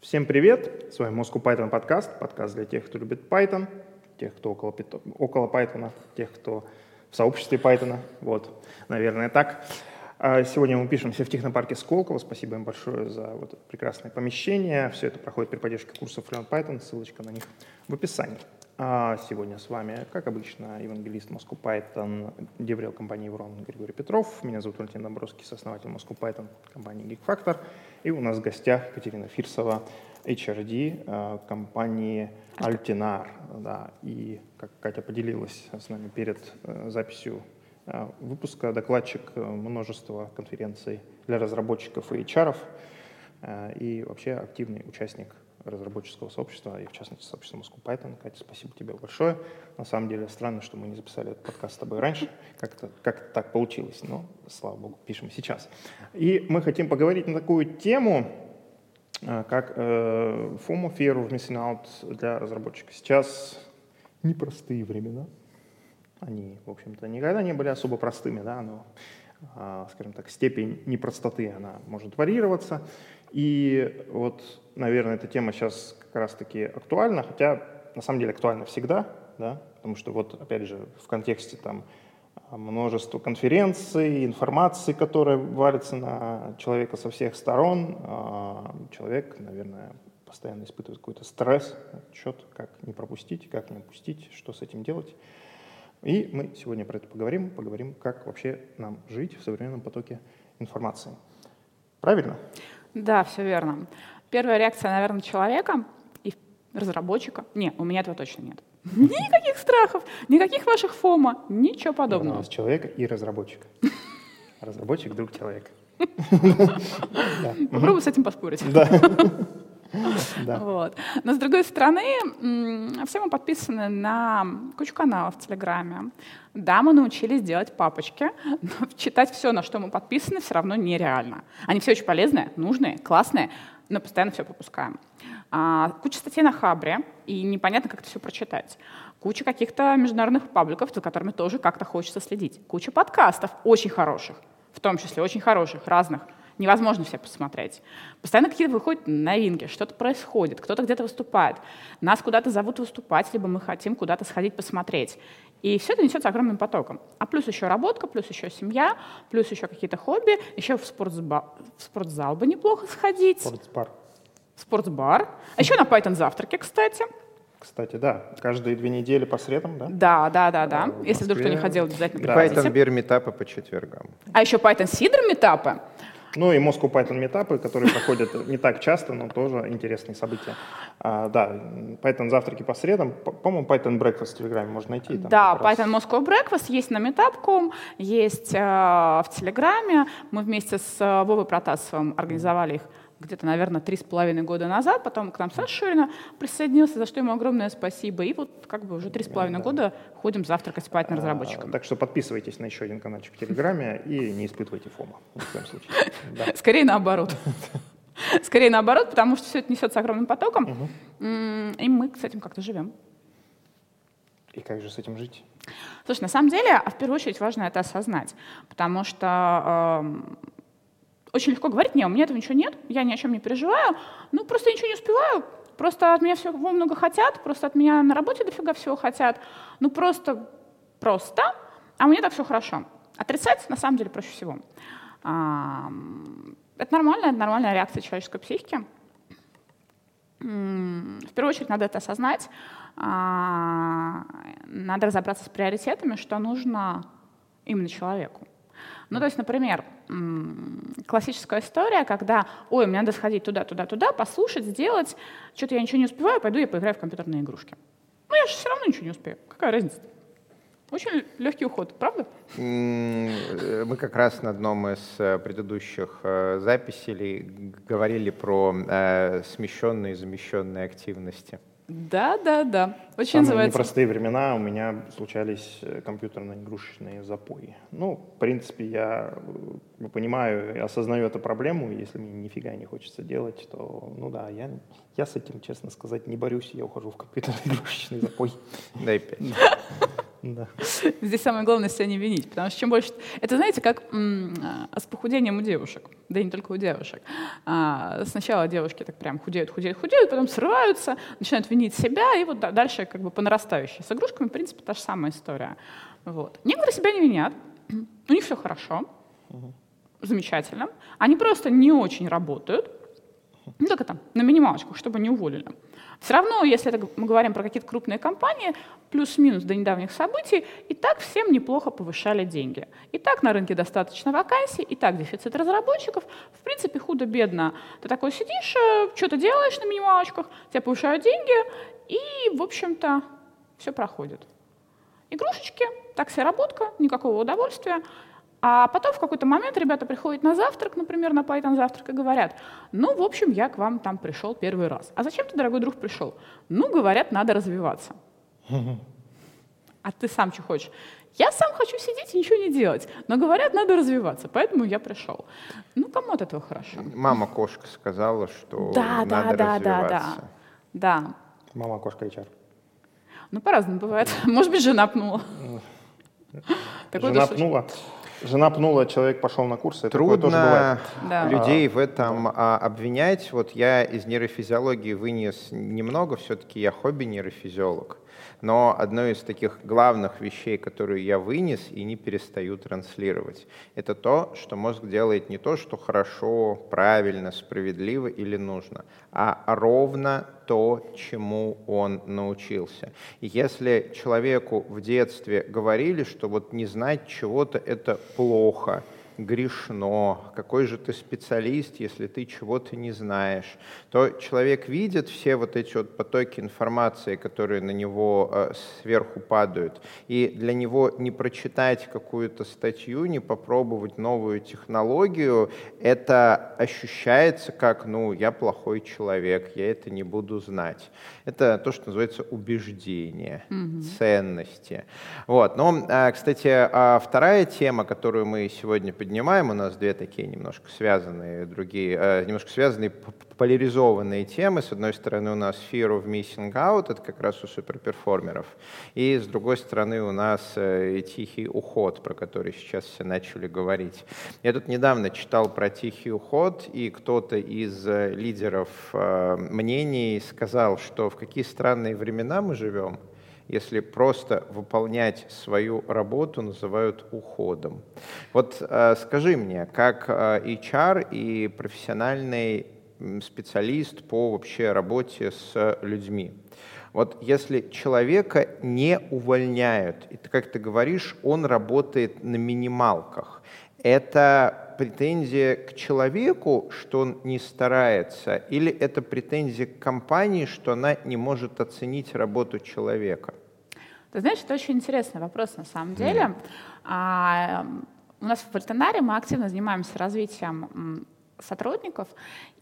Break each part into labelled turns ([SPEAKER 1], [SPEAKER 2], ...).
[SPEAKER 1] Всем привет! С вами Moscow Python подкаст. Подкаст для тех, кто любит Python, тех, кто около, около Python, тех, кто в сообществе Python. Вот, наверное, так. А сегодня мы пишемся в технопарке Сколково. Спасибо им большое за вот это прекрасное помещение. Все это проходит при поддержке курсов Learn Python. Ссылочка на них в описании. А сегодня с вами, как обычно, евангелист Moscow Python, деврел компании Еврон Григорий Петров. Меня зовут Валентин Домбровский, сооснователь Moscow Python компании GeekFactor. И у нас в гостях Екатерина Фирсова, HRD э, компании Altinar. Да. И, как Катя поделилась с нами перед э, записью э, выпуска, докладчик множества конференций для разработчиков и HR, и вообще активный участник разработческого сообщества, и в частности сообщества Moscow Python. Катя, спасибо тебе большое. На самом деле странно, что мы не записали этот подкаст с тобой раньше. Как-то как так получилось, но, слава богу, пишем сейчас. И мы хотим поговорить на такую тему, э, как э, FOMO, Fear of Missing Out для разработчика. Сейчас непростые времена. Они, в общем-то, никогда не были особо простыми, да, но, э, скажем так, степень непростоты, она может варьироваться. И вот, наверное, эта тема сейчас как раз-таки актуальна, хотя на самом деле актуальна всегда, да, потому что вот, опять же, в контексте там множество конференций, информации, которая валится на человека со всех сторон, а, человек, наверное, постоянно испытывает какой-то стресс, отчет, как не пропустить, как не упустить, что с этим делать. И мы сегодня про это поговорим, поговорим, как вообще нам жить в современном потоке информации. Правильно?
[SPEAKER 2] Да, все верно. Первая реакция, наверное, человека и разработчика. Не, у меня этого точно нет. Никаких страхов, никаких ваших фома, ничего подобного. У
[SPEAKER 1] нас человек и разработчик. Разработчик — друг человека.
[SPEAKER 2] Попробуй с этим поспорить. Вот. Но с другой стороны, все мы подписаны на кучу каналов в Телеграме. Да, мы научились делать папочки, но читать все, на что мы подписаны, все равно нереально. Они все очень полезные, нужные, классные, но постоянно все пропускаем. А, куча статей на Хабре, и непонятно, как это все прочитать. Куча каких-то международных пабликов, за которыми тоже как-то хочется следить. Куча подкастов, очень хороших, в том числе очень хороших, разных – невозможно все посмотреть. Постоянно какие-то выходят новинки, что-то происходит, кто-то где-то выступает. Нас куда-то зовут выступать, либо мы хотим куда-то сходить посмотреть. И все это несется огромным потоком. А плюс еще работа, плюс еще семья, плюс еще какие-то хобби, еще в, спортзба... в спортзал бы неплохо сходить.
[SPEAKER 1] Спортбар.
[SPEAKER 2] Спортбар. А еще на Python завтраки, кстати.
[SPEAKER 1] Кстати, да, каждые две недели по средам, да?
[SPEAKER 2] Да, да, да, да. А, Если вдруг кто не ходил, обязательно
[SPEAKER 3] да. Python Beer метапы по четвергам.
[SPEAKER 2] А еще Python Сидр метапы.
[SPEAKER 1] Ну и Moscow Python метапы, которые проходят не так часто, но тоже интересные события. А, да, Python завтраки по средам. По-моему, Python Breakfast в Телеграме можно найти.
[SPEAKER 2] Там да, Python Moscow Breakfast есть на Meetup.com, есть э, в Телеграме. Мы вместе с э, Вовой Протасовым организовали их где-то, наверное, три с половиной года назад. Потом к нам Саша Шурина присоединился, за что ему огромное спасибо. И вот как бы уже три с половиной да. года ходим завтракать спать на.
[SPEAKER 1] А, так что подписывайтесь на еще один каналчик в Телеграме и не испытывайте фома.
[SPEAKER 2] Скорее наоборот. Скорее наоборот, потому что все это несется огромным потоком, и мы с этим как-то живем.
[SPEAKER 1] И как же с этим жить?
[SPEAKER 2] Слушай, на самом деле, а в первую очередь важно это осознать, потому что э, очень легко говорить, не, у меня этого ничего нет, я ни о чем не переживаю, ну, просто ничего не успеваю, просто от меня всего много хотят, просто от меня на работе дофига всего хотят, ну, просто, просто, а меня так все хорошо. Отрицать, на самом деле, проще всего. Это нормально, это нормальная реакция человеческой психики. В первую очередь надо это осознать, а, надо разобраться с приоритетами, что нужно именно человеку. Ну, то есть, например, классическая история, когда, ой, мне надо сходить туда, туда, туда, послушать, сделать, что-то я ничего не успеваю, пойду я поиграю в компьютерные игрушки. Ну, я же все равно ничего не успею. Какая разница? Очень легкий уход, правда?
[SPEAKER 3] Э, мы как раз на одном из э, предыдущих э, записей говорили про смещенные и замещенные активности.
[SPEAKER 2] Да, да, да. Очень
[SPEAKER 1] Самые
[SPEAKER 2] называется.
[SPEAKER 1] непростые времена у меня случались э, компьютерно-игрушечные запои. Ну, в принципе, я э, понимаю и осознаю эту проблему. Если мне нифига не хочется делать, то, ну да, я, я с этим, честно сказать, не борюсь. Я ухожу в компьютерно-игрушечный запой.
[SPEAKER 3] Дай пять.
[SPEAKER 2] Да. Здесь самое главное себя не винить, потому что чем больше... Это, знаете, как м- с похудением у девушек, да и не только у девушек. А, сначала девушки так прям худеют, худеют, худеют, потом срываются, начинают винить себя, и вот дальше как бы по нарастающей. С игрушками, в принципе, та же самая история. Вот. Некоторые себя не винят, у них все хорошо, угу. замечательно. Они просто не очень работают, ну, только там, на минималочку, чтобы не уволили. Все равно, если это мы говорим про какие-то крупные компании, плюс-минус до недавних событий, и так всем неплохо повышали деньги. И так на рынке достаточно вакансий, и так дефицит разработчиков. В принципе, худо-бедно. Ты такой сидишь, э, что-то делаешь на минималочках, тебе повышают деньги, и, в общем-то, все проходит. Игрушечки, так себе работка, никакого удовольствия. А потом в какой-то момент ребята приходят на завтрак, например, на Python завтрак, и говорят, ну, в общем, я к вам там пришел первый раз. А зачем ты, дорогой друг, пришел? Ну, говорят, надо развиваться. А ты сам что хочешь? Я сам хочу сидеть и ничего не делать. Но говорят, надо развиваться, поэтому я пришел. Ну, кому от этого хорошо?
[SPEAKER 3] Мама кошка сказала, что
[SPEAKER 2] да,
[SPEAKER 3] надо
[SPEAKER 2] да,
[SPEAKER 3] развиваться.
[SPEAKER 2] Да, да, да.
[SPEAKER 1] Мама кошка HR.
[SPEAKER 2] Ну, по-разному бывает. Может быть, жена пнула.
[SPEAKER 1] Жена пнула. Жена пнула, человек пошел на курсы.
[SPEAKER 3] Трудно да. людей в этом да. обвинять. Вот я из нейрофизиологии вынес немного, все-таки я хобби нейрофизиолог. Но одно из таких главных вещей, которые я вынес и не перестаю транслировать, это то, что мозг делает не то, что хорошо, правильно, справедливо или нужно, а ровно то, чему он научился. Если человеку в детстве говорили, что вот не знать чего-то это плохо, грешно, какой же ты специалист, если ты чего-то не знаешь, то человек видит все вот эти вот потоки информации, которые на него э, сверху падают, и для него не прочитать какую-то статью, не попробовать новую технологию, это ощущается как, ну, я плохой человек, я это не буду знать. Это то, что называется убеждение, mm-hmm. ценности. Вот. Но, э, кстати, а вторая тема, которую мы сегодня поднимаем, поднимаем. У нас две такие немножко связанные, другие, э, немножко связанные поляризованные темы. С одной стороны у нас fear of missing out, это как раз у суперперформеров. И с другой стороны у нас э, тихий уход, про который сейчас все начали говорить. Я тут недавно читал про тихий уход, и кто-то из э, лидеров э, мнений сказал, что в какие странные времена мы живем, если просто выполнять свою работу называют уходом. Вот э, скажи мне, как э, HR и профессиональный специалист по вообще работе с людьми, вот если человека не увольняют, и как ты говоришь, он работает на минималках, это претензия к человеку, что он не старается, или это претензия к компании, что она не может оценить работу человека?
[SPEAKER 2] Ты знаешь, это очень интересный вопрос на самом деле. Mm. А, у нас в Альтенаре мы активно занимаемся развитием сотрудников,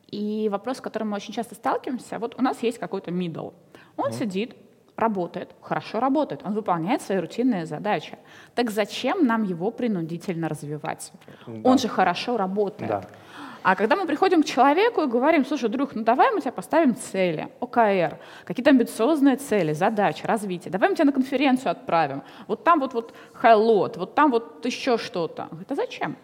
[SPEAKER 2] и вопрос, с которым мы очень часто сталкиваемся, вот у нас есть какой-то middle. Он mm. сидит, работает, хорошо работает, он выполняет свои рутинные задачи. Так зачем нам его принудительно развивать? Да. Он же хорошо работает. Да. А когда мы приходим к человеку и говорим, слушай, друг, ну давай мы тебе поставим цели, ОКР, какие-то амбициозные цели, задачи, развитие, давай мы тебя на конференцию отправим, вот там вот, вот хайлот, вот там вот еще что-то. Это зачем?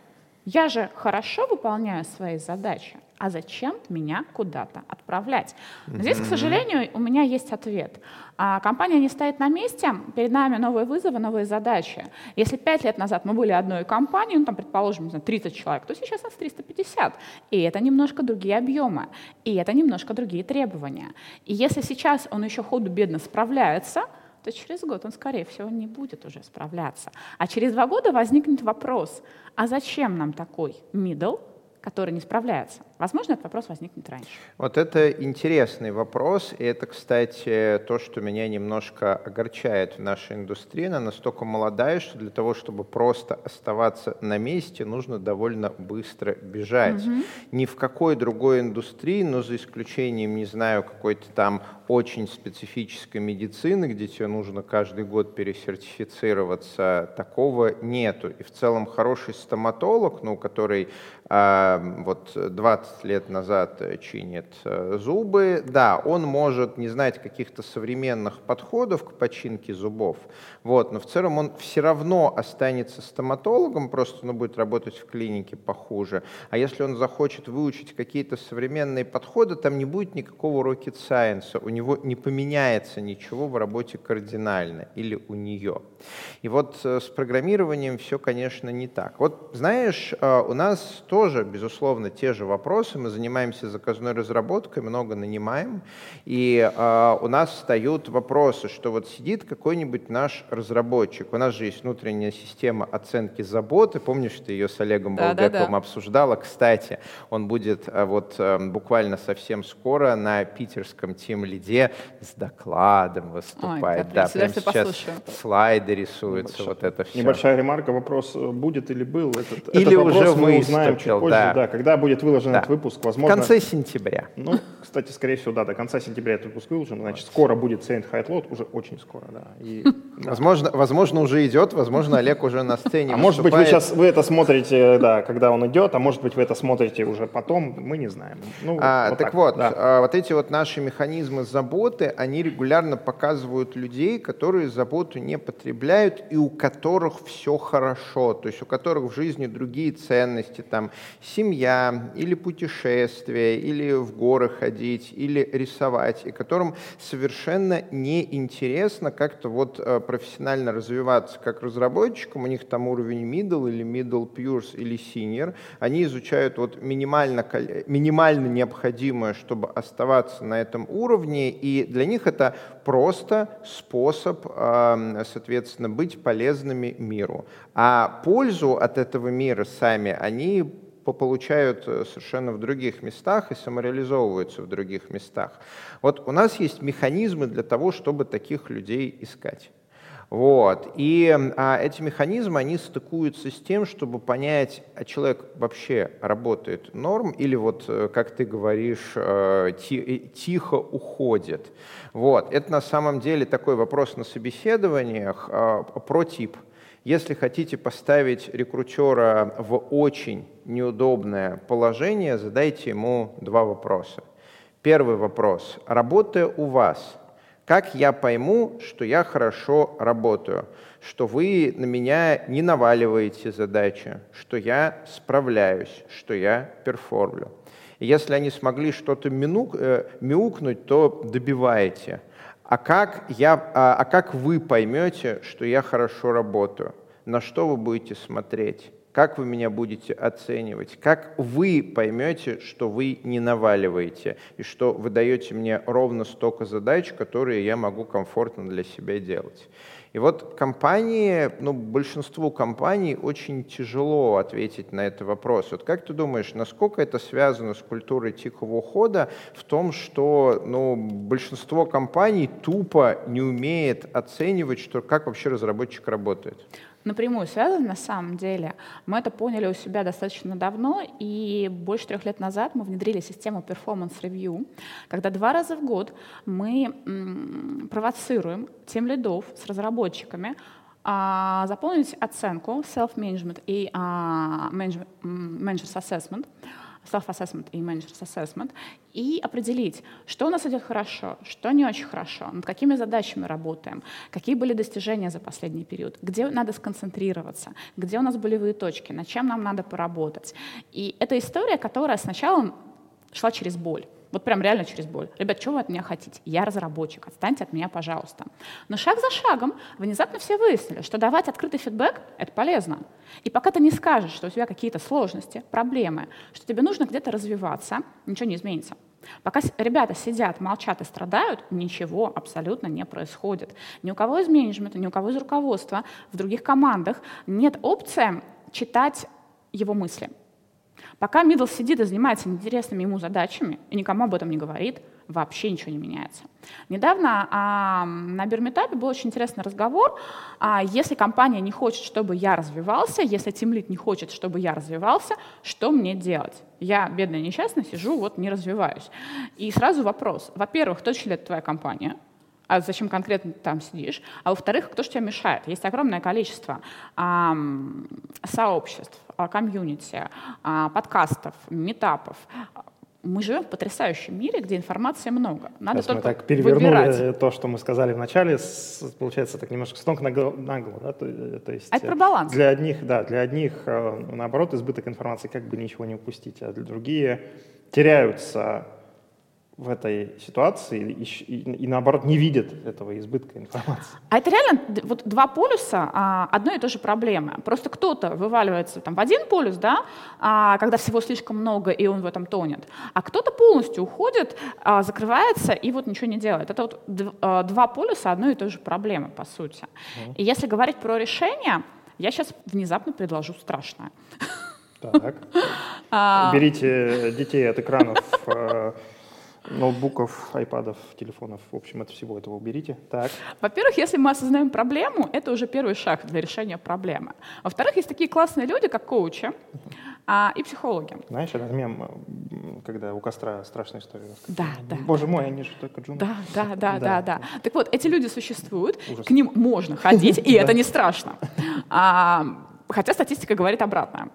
[SPEAKER 2] Я же хорошо выполняю свои задачи а зачем меня куда-то отправлять? Но здесь, к сожалению, у меня есть ответ. А компания не стоит на месте, перед нами новые вызовы, новые задачи. Если пять лет назад мы были одной компанией, ну там, предположим, 30 человек, то сейчас нас 350. И это немножко другие объемы, и это немножко другие требования. И если сейчас он еще ходу-бедно справляется, то через год он, скорее всего, не будет уже справляться. А через два года возникнет вопрос, а зачем нам такой middle, который не справляется? Возможно, этот вопрос возникнет раньше.
[SPEAKER 3] Вот это интересный вопрос, и это, кстати, то, что меня немножко огорчает в нашей индустрии. Она настолько молодая, что для того, чтобы просто оставаться на месте, нужно довольно быстро бежать. Угу. Ни в какой другой индустрии, но за исключением, не знаю, какой-то там очень специфической медицины, где тебе нужно каждый год пересертифицироваться, такого нету. И в целом хороший стоматолог, ну, который а, вот 20 лет назад чинит э, зубы, да, он может не знать каких-то современных подходов к починке зубов, вот, но в целом он все равно останется стоматологом, просто он будет работать в клинике похуже. А если он захочет выучить какие-то современные подходы, там не будет никакого rocket science, у него не поменяется ничего в работе кардинально или у нее. И вот э, с программированием все, конечно, не так. Вот знаешь, э, у нас тоже, безусловно, те же вопросы. Мы занимаемся заказной разработкой, много нанимаем. И э, у нас встают вопросы, что вот сидит какой-нибудь наш разработчик. У нас же есть внутренняя система оценки заботы. Помнишь, ты ее с Олегом да, Болгаковым да, да. обсуждала? Кстати, он будет вот э, буквально совсем скоро на питерском тем лиде с докладом выступать. Ой, да, прямо сейчас послушаю. слайды рисуются, Небольшая. вот это все.
[SPEAKER 1] Небольшая ремарка, вопрос, будет или был этот,
[SPEAKER 3] Или
[SPEAKER 1] этот
[SPEAKER 3] вопрос уже
[SPEAKER 1] мы узнаем чуть позже, да. да, когда будет выложен
[SPEAKER 3] да.
[SPEAKER 1] этот выпуск, возможно...
[SPEAKER 3] В конце сентября.
[SPEAKER 1] Ну, кстати, скорее всего, да, до конца сентября этот выпуск выложен, значит, скоро будет Saint High Lot, уже очень скоро, да. И,
[SPEAKER 3] возможно, возможно, уже идет, возможно, Олег уже на сцене
[SPEAKER 1] А может быть, вы сейчас, вы это смотрите, да, когда он идет, а может быть, вы это смотрите уже потом, мы не знаем.
[SPEAKER 3] Ну, а, вот так, так вот, да. а, вот эти вот наши механизмы заботы, они регулярно показывают людей, которые заботу не потребляют и у которых все хорошо, то есть у которых в жизни другие ценности, там, семья или путешествия, или в горы ходить, или рисовать, и которым совершенно неинтересно как-то вот э, профессионально развиваться. Как разработчикам, у них там уровень middle или middle pures или senior, они изучают вот минимально, минимально необходимое, чтобы оставаться на этом уровне, и для них это просто способ, соответственно, быть полезными миру. А пользу от этого мира сами они получают э, совершенно в других местах и самореализовываются в других местах. Вот у нас есть механизмы для того, чтобы таких людей искать. Вот. И а, эти механизмы, они стыкуются с тем, чтобы понять, а человек вообще работает норм или вот, э, как ты говоришь, э, э, тихо уходит. Вот. Это на самом деле такой вопрос на собеседованиях а, про тип. Если хотите поставить рекрутера в очень неудобное положение, задайте ему два вопроса. Первый вопрос. Работая у вас – как я пойму, что я хорошо работаю, что вы на меня не наваливаете задачи, что я справляюсь, что я перформлю? И если они смогли что-то э, мяукнуть, то добиваете. А как, я, а, а как вы поймете, что я хорошо работаю? На что вы будете смотреть? Как вы меня будете оценивать? Как вы поймете, что вы не наваливаете и что вы даете мне ровно столько задач, которые я могу комфортно для себя делать? И вот компании, ну, большинству компаний очень тяжело ответить на этот вопрос. Вот как ты думаешь, насколько это связано с культурой тихого ухода в том, что ну, большинство компаний тупо не умеет оценивать, что, как вообще разработчик работает?
[SPEAKER 2] Напрямую связаны на самом деле. Мы это поняли у себя достаточно давно, и больше трех лет назад мы внедрили систему Performance Review, когда два раза в год мы провоцируем тем лидов с разработчиками а, заполнить оценку self-management и а, managers assessment, self-assessment и managers assessment, и определить, что у нас идет хорошо, что не очень хорошо, над какими задачами работаем, какие были достижения за последний период, где надо сконцентрироваться, где у нас болевые точки, над чем нам надо поработать. И это история, которая сначала шла через боль. Вот прям реально через боль. Ребят, что вы от меня хотите? Я разработчик, отстаньте от меня, пожалуйста. Но шаг за шагом внезапно все выяснили, что давать открытый фидбэк — это полезно. И пока ты не скажешь, что у тебя какие-то сложности, проблемы, что тебе нужно где-то развиваться, ничего не изменится. Пока ребята сидят, молчат и страдают, ничего абсолютно не происходит. Ни у кого из менеджмента, ни у кого из руководства в других командах нет опции читать его мысли. Пока middle сидит и занимается интересными ему задачами, и никому об этом не говорит, вообще ничего не меняется. Недавно а, на Бирметапе был очень интересный разговор. А, если компания не хочет, чтобы я развивался, если тимлит не хочет, чтобы я развивался, что мне делать? Я, бедная несчастная, сижу, вот не развиваюсь. И сразу вопрос. Во-первых, ли это твоя компания? а зачем конкретно ты там сидишь, а во-вторых, кто же тебе мешает? Есть огромное количество а, сообществ, комьюнити, подкастов, метапов, мы живем в потрясающем мире, где информации много. Надо
[SPEAKER 1] Сейчас
[SPEAKER 2] только
[SPEAKER 1] мы так перевернули
[SPEAKER 2] выбирать.
[SPEAKER 1] то, что мы сказали в начале, с, получается, так немножко с ног на голову, на голову да? то, э, то есть
[SPEAKER 2] а это про баланс.
[SPEAKER 1] Для одних, да, для одних, э, наоборот, избыток информации, как бы ничего не упустить, а для другие теряются в этой ситуации и, и, и наоборот не видят этого избытка информации.
[SPEAKER 2] А это реально вот два полюса а, одной и той же проблемы. Просто кто-то вываливается там в один полюс, да, а, когда всего слишком много и он в этом тонет, а кто-то полностью уходит, а, закрывается и вот ничего не делает. Это вот а, два полюса одной и той же проблемы по сути. Mm. И если говорить про решение, я сейчас внезапно предложу страшное.
[SPEAKER 1] Так. А. Берите детей от экранов э, ноутбуков, айпадов, телефонов, в общем, от всего этого уберите. Так.
[SPEAKER 2] Во-первых, если мы осознаем проблему, это уже первый шаг для решения проблемы. Во-вторых, есть такие классные люди, как коучи а, и психологи.
[SPEAKER 1] Знаешь, этот мем, когда у костра страшная история.
[SPEAKER 2] Да, да.
[SPEAKER 1] Боже мой, они же только джуны.
[SPEAKER 2] Да, да, да, да, да, да. Так вот, эти люди существуют, Ужас. к ним можно ходить, и это не страшно. Хотя статистика говорит обратное.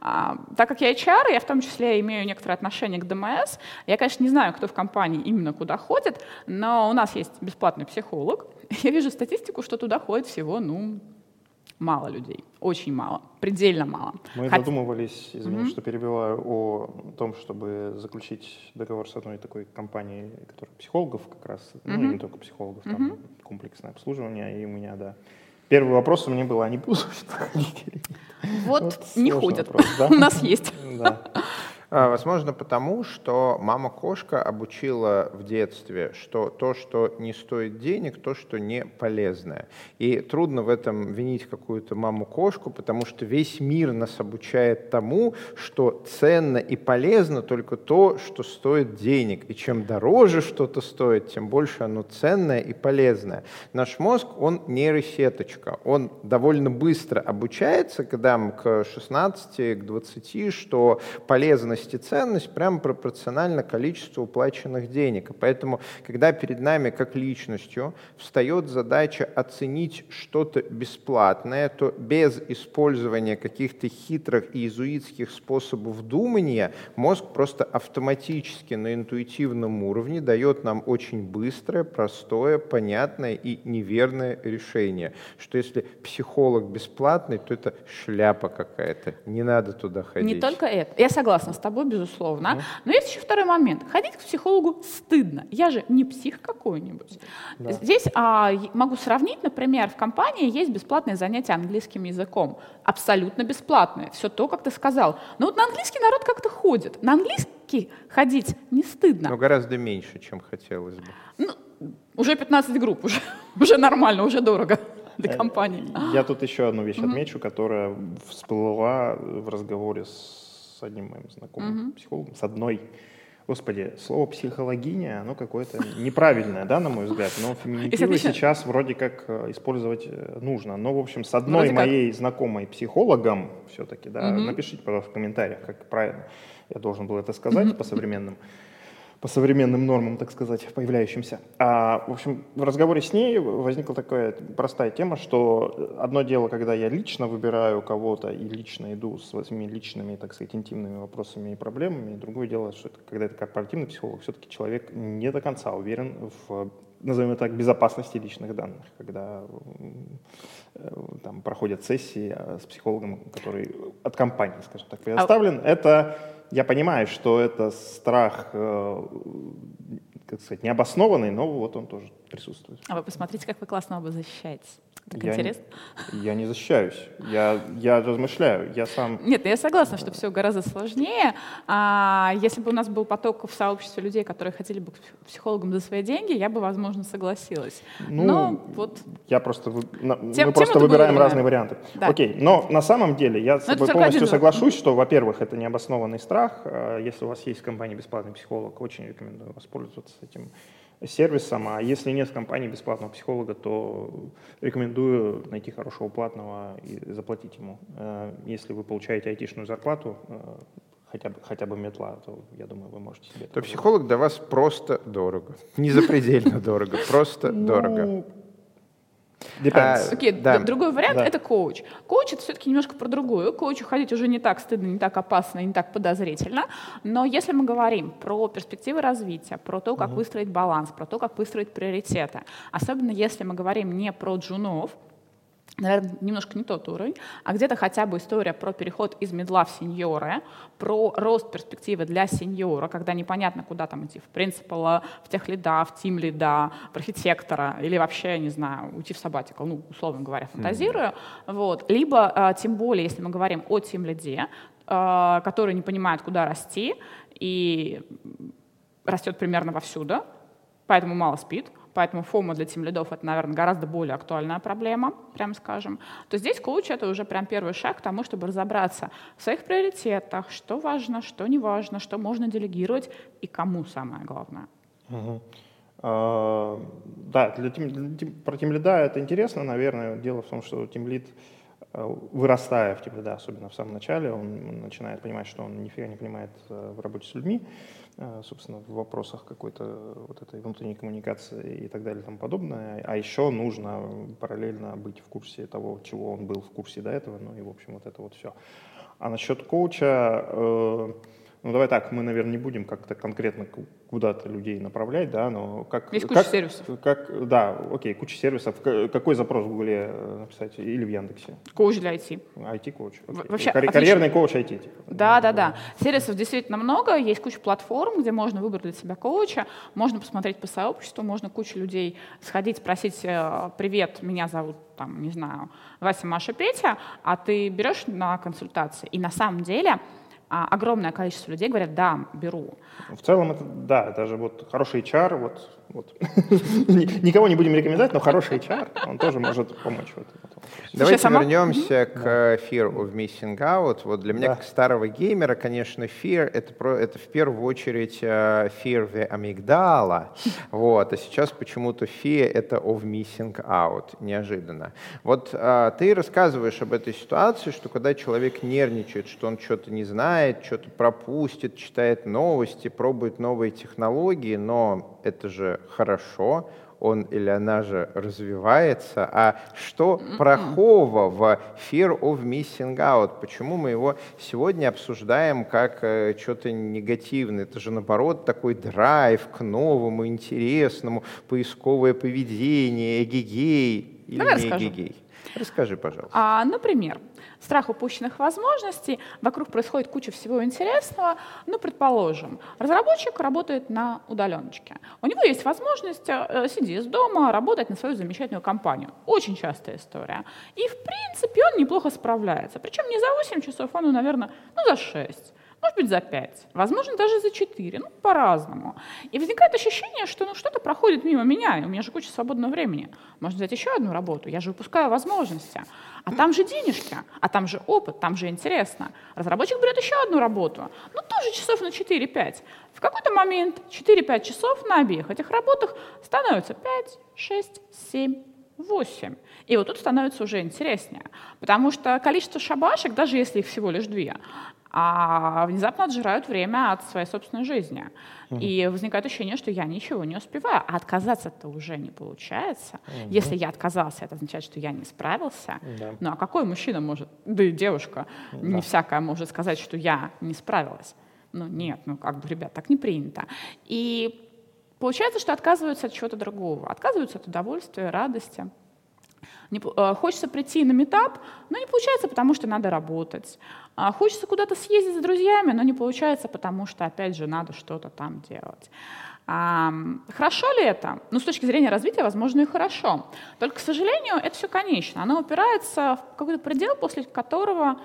[SPEAKER 2] А, так как я HR, я в том числе имею некоторое отношение к ДМС. Я, конечно, не знаю, кто в компании именно куда ходит, но у нас есть бесплатный психолог. Я вижу статистику, что туда ходит всего, ну, мало людей, очень мало, предельно мало.
[SPEAKER 1] Мы Хот... задумывались, извини, mm-hmm. что перебиваю, о том, чтобы заключить договор с одной такой компанией, которая психологов как раз, mm-hmm. ну не только психологов, там mm-hmm. комплексное обслуживание, и у меня, да, Первый вопрос у меня был, они будут ходить?
[SPEAKER 2] Вот, вот не ходят. Вопрос, да? У нас есть. Да.
[SPEAKER 3] А, возможно, потому что мама-кошка обучила в детстве, что то, что не стоит денег, то, что не полезное. И трудно в этом винить какую-то маму-кошку, потому что весь мир нас обучает тому, что ценно и полезно только то, что стоит денег. И чем дороже что-то стоит, тем больше оно ценное и полезное. Наш мозг, он нейросеточка. Он довольно быстро обучается, когда к 16, к 20, что полезно ценность и ценность прямо пропорционально количеству уплаченных денег. И поэтому, когда перед нами как личностью встает задача оценить что-то бесплатное, то без использования каких-то хитрых и иезуитских способов думания мозг просто автоматически на интуитивном уровне дает нам очень быстрое, простое, понятное и неверное решение, что если психолог бесплатный, то это шляпа какая-то, не надо туда ходить.
[SPEAKER 2] Не только это. Я согласна с тобой, безусловно. Mm-hmm. Но есть еще второй момент. Ходить к психологу стыдно. Я же не псих какой-нибудь. Да. Здесь а, могу сравнить, например, в компании есть бесплатные занятия английским языком. Абсолютно бесплатные. Все то, как ты сказал. Но вот на английский народ как-то ходит. На английский ходить не стыдно.
[SPEAKER 3] Но гораздо меньше, чем хотелось бы.
[SPEAKER 2] Ну, уже 15 групп, уже, уже нормально, уже дорого для э, компании.
[SPEAKER 1] Я тут еще одну вещь отмечу, которая всплыла в разговоре с одним моим знакомым mm-hmm. психологом, с одной. Господи, слово психологиня, оно какое-то неправильное, да, на мой взгляд, но феминитивы сейчас вроде как э, использовать э, нужно. Но, в общем, с одной моей знакомой психологом все-таки, да, напишите, пожалуйста, в комментариях, как правильно я должен был это сказать mm-hmm. По современным нормам, так сказать, появляющимся. А, в общем, в разговоре с ней возникла такая простая тема, что одно дело, когда я лично выбираю кого-то и лично иду с своими личными, так сказать, интимными вопросами и проблемами, и другое дело, что это, когда это корпоративный психолог, все-таки человек не до конца уверен в назовем это так, безопасности личных данных, когда э, там проходят сессии а, с психологом, который от компании, скажем так, предоставлен. А... Это я понимаю, что это страх, э, как сказать, необоснованный, но вот он тоже присутствует.
[SPEAKER 2] А вы посмотрите, как вы классно оба защищаетесь. Так я интересно.
[SPEAKER 1] Не, я не защищаюсь, я, я размышляю, я сам...
[SPEAKER 2] Нет, я согласна, что все гораздо сложнее. А, если бы у нас был поток в сообществе людей, которые хотели бы к психологам за свои деньги, я бы, возможно, согласилась.
[SPEAKER 1] Ну, но вот... Я просто... Тем, мы просто выбираем было, разные варианты. Да. Окей, но на самом деле я с собой полностью соглашусь, что, во-первых, это необоснованный страх. А, если у вас есть в компании бесплатный психолог, очень рекомендую воспользоваться этим сервисом, а если нет в компании бесплатного психолога, то рекомендую найти хорошего платного и заплатить ему. Э, если вы получаете айтишную зарплату, э, хотя бы, хотя бы метла, то я думаю, вы можете себе...
[SPEAKER 3] То психолог для вас просто дорого. Не запредельно дорого, просто ну, дорого.
[SPEAKER 2] Depends. А, Окей, да. другой вариант да. это коуч. Коуч это все-таки немножко про другую. Коучу ходить уже не так стыдно, не так опасно, не так подозрительно. Но если мы говорим про перспективы развития, про то, как угу. выстроить баланс, про то, как выстроить приоритеты, особенно если мы говорим не про джунов, наверное, немножко не тот уровень, а где-то хотя бы история про переход из медла в сеньоры, про рост перспективы для сеньора, когда непонятно, куда там идти, в принципа, в тех лида, в тим лида, в архитектора, или вообще, не знаю, уйти в сабатикал, ну, условно говоря, фантазирую. Mm-hmm. Вот. Либо, а, тем более, если мы говорим о тим лиде, а, который не понимает, куда расти, и растет примерно вовсюду, поэтому мало спит, поэтому фома для тем лидов это, наверное, гораздо более актуальная проблема, прям скажем, то здесь коуч — это уже прям первый шаг к тому, чтобы разобраться в своих приоритетах, что важно, что не важно, что можно делегировать и кому самое главное.
[SPEAKER 1] Угу. А, да, для тем, для, про тем лида это интересно, наверное. Дело в том, что тем лид Э, вырастая в тебе, да, особенно в самом начале, он начинает понимать, что он нифига не понимает э, в работе с людьми, собственно, в вопросах какой-то вот этой внутренней коммуникации и так далее и тому подобное. А еще нужно параллельно быть в курсе того, чего он был в курсе до этого, ну и, в общем, вот это вот все. А насчет коуча, ну, давай так, мы, наверное, не будем как-то конкретно куда-то людей направлять, да, но как...
[SPEAKER 2] Есть
[SPEAKER 1] куча
[SPEAKER 2] как, сервисов.
[SPEAKER 1] Как, да, окей, куча сервисов. Какой запрос в Гугле э, написать или в Яндексе?
[SPEAKER 2] Коуч для IT.
[SPEAKER 1] IT-коуч.
[SPEAKER 2] Вообще,
[SPEAKER 1] Карь- карьерный коуч IT. Типа.
[SPEAKER 2] Да, да, да, да. Сервисов действительно много, есть куча платформ, где можно выбрать для себя коуча, можно посмотреть по сообществу, можно куча людей сходить, спросить, э, привет, меня зовут там, не знаю, Вася, Маша, Петя, а ты берешь на консультации. И на самом деле а огромное количество людей говорят, да, беру.
[SPEAKER 1] В целом, это, да, это же вот хороший HR, вот, вот. никого не будем рекомендовать, но хороший HR, он тоже может помочь.
[SPEAKER 3] Давайте сама... вернемся к Fear of Missing Out. Вот для меня, да. как старого геймера, конечно, Fear — это, про, это в первую очередь Fear the Amygdala. Вот. А сейчас почему-то Fear — это of Missing Out. Неожиданно. Вот uh, ты рассказываешь об этой ситуации, что когда человек нервничает, что он что-то не знает, что-то пропустит, читает новости, пробует новые технологии, но это же хорошо, он или она же развивается, а что плохого в Fear of Missing Out? Почему мы его сегодня обсуждаем как э, что-то негативное? Это же, наоборот, такой драйв к новому, интересному, поисковое поведение, эгегей или Давай не эгегей. Расскажи, пожалуйста.
[SPEAKER 2] А, например, страх упущенных возможностей, вокруг происходит куча всего интересного. Ну, предположим, разработчик работает на удаленочке. У него есть возможность, э, сидя из дома, работать на свою замечательную компанию. Очень частая история. И, в принципе, он неплохо справляется. Причем не за 8 часов, он, наверное, ну, за 6 может быть, за 5, возможно, даже за 4, ну, по-разному. И возникает ощущение, что ну, что-то проходит мимо меня, и у меня же куча свободного времени. Можно взять еще одну работу, я же выпускаю возможности. А там же денежки, а там же опыт, там же интересно. Разработчик берет еще одну работу, ну, тоже часов на 4-5. В какой-то момент 4-5 часов на обеих этих работах становится 5, 6, 7, 8. И вот тут становится уже интереснее, потому что количество шабашек, даже если их всего лишь две, а внезапно отжирают время от своей собственной жизни. Mm-hmm. И возникает ощущение, что я ничего не успеваю. А отказаться-то уже не получается. Mm-hmm. Если я отказался, это означает, что я не справился. Mm-hmm. Ну а какой мужчина может, да и девушка, mm-hmm. не всякая может сказать, что я не справилась. Ну нет, ну как бы, ребят, так не принято. И получается, что отказываются от чего-то другого. Отказываются от удовольствия, радости. Не, э, хочется прийти на метап, но не получается, потому что надо работать. А хочется куда-то съездить с друзьями, но не получается, потому что, опять же, надо что-то там делать. А, хорошо ли это? Ну, с точки зрения развития, возможно, и хорошо. Только, к сожалению, это все конечно. Оно упирается в какой-то предел, после которого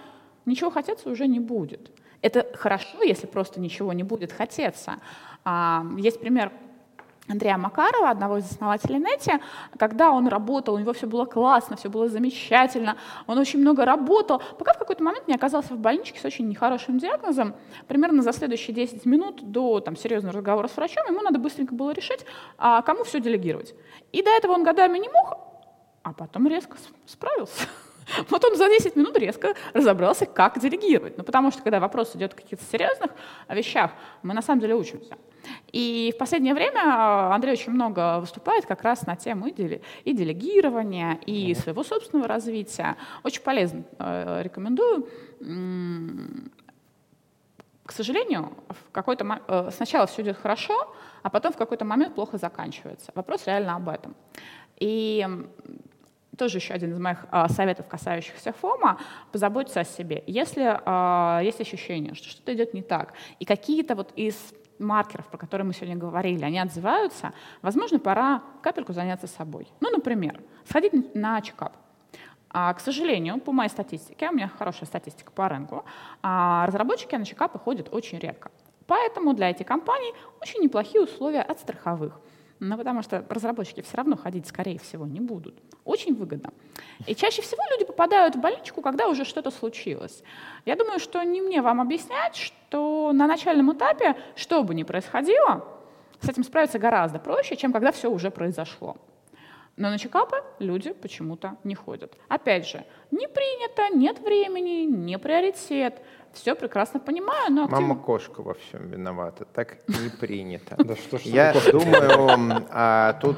[SPEAKER 2] ничего хотеться уже не будет. Это хорошо, если просто ничего не будет хотеться. А, есть пример Андрея Макарова, одного из основателей Нети, когда он работал, у него все было классно, все было замечательно, он очень много работал, пока в какой-то момент не оказался в больничке с очень нехорошим диагнозом. Примерно за следующие 10 минут до там, серьезного разговора с врачом ему надо быстренько было решить, а кому все делегировать. И до этого он годами не мог, а потом резко справился. Вот он за 10 минут резко разобрался, как делегировать. Ну, потому что, когда вопрос идет о каких-то серьезных вещах, мы на самом деле учимся. И в последнее время а, Андрей очень много выступает как раз на тему и, делегирования, и своего собственного развития. Очень полезно, э, рекомендую. К сожалению, в какой-то э, сначала все идет хорошо, а потом в какой-то момент плохо заканчивается. Вопрос реально об этом. И тоже еще один из моих а, советов, касающихся ФОМа, позаботиться о себе. Если а, есть ощущение, что что-то идет не так, и какие-то вот из маркеров, про которые мы сегодня говорили, они отзываются, возможно, пора капельку заняться собой. Ну, например, сходить на чекап. А, к сожалению, по моей статистике, у меня хорошая статистика по рынку, а, разработчики на чекапы ходят очень редко. Поэтому для этих компаний очень неплохие условия от страховых. Ну, потому что разработчики все равно ходить, скорее всего, не будут. Очень выгодно. И чаще всего люди попадают в больничку, когда уже что-то случилось. Я думаю, что не мне вам объяснять, что на начальном этапе, что бы ни происходило, с этим справиться гораздо проще, чем когда все уже произошло. Но на чекапы люди почему-то не ходят. Опять же, не принято, нет времени, не приоритет все прекрасно понимаю, но
[SPEAKER 3] активно... Мама кошка во всем виновата, так не принято. Я думаю, а, тут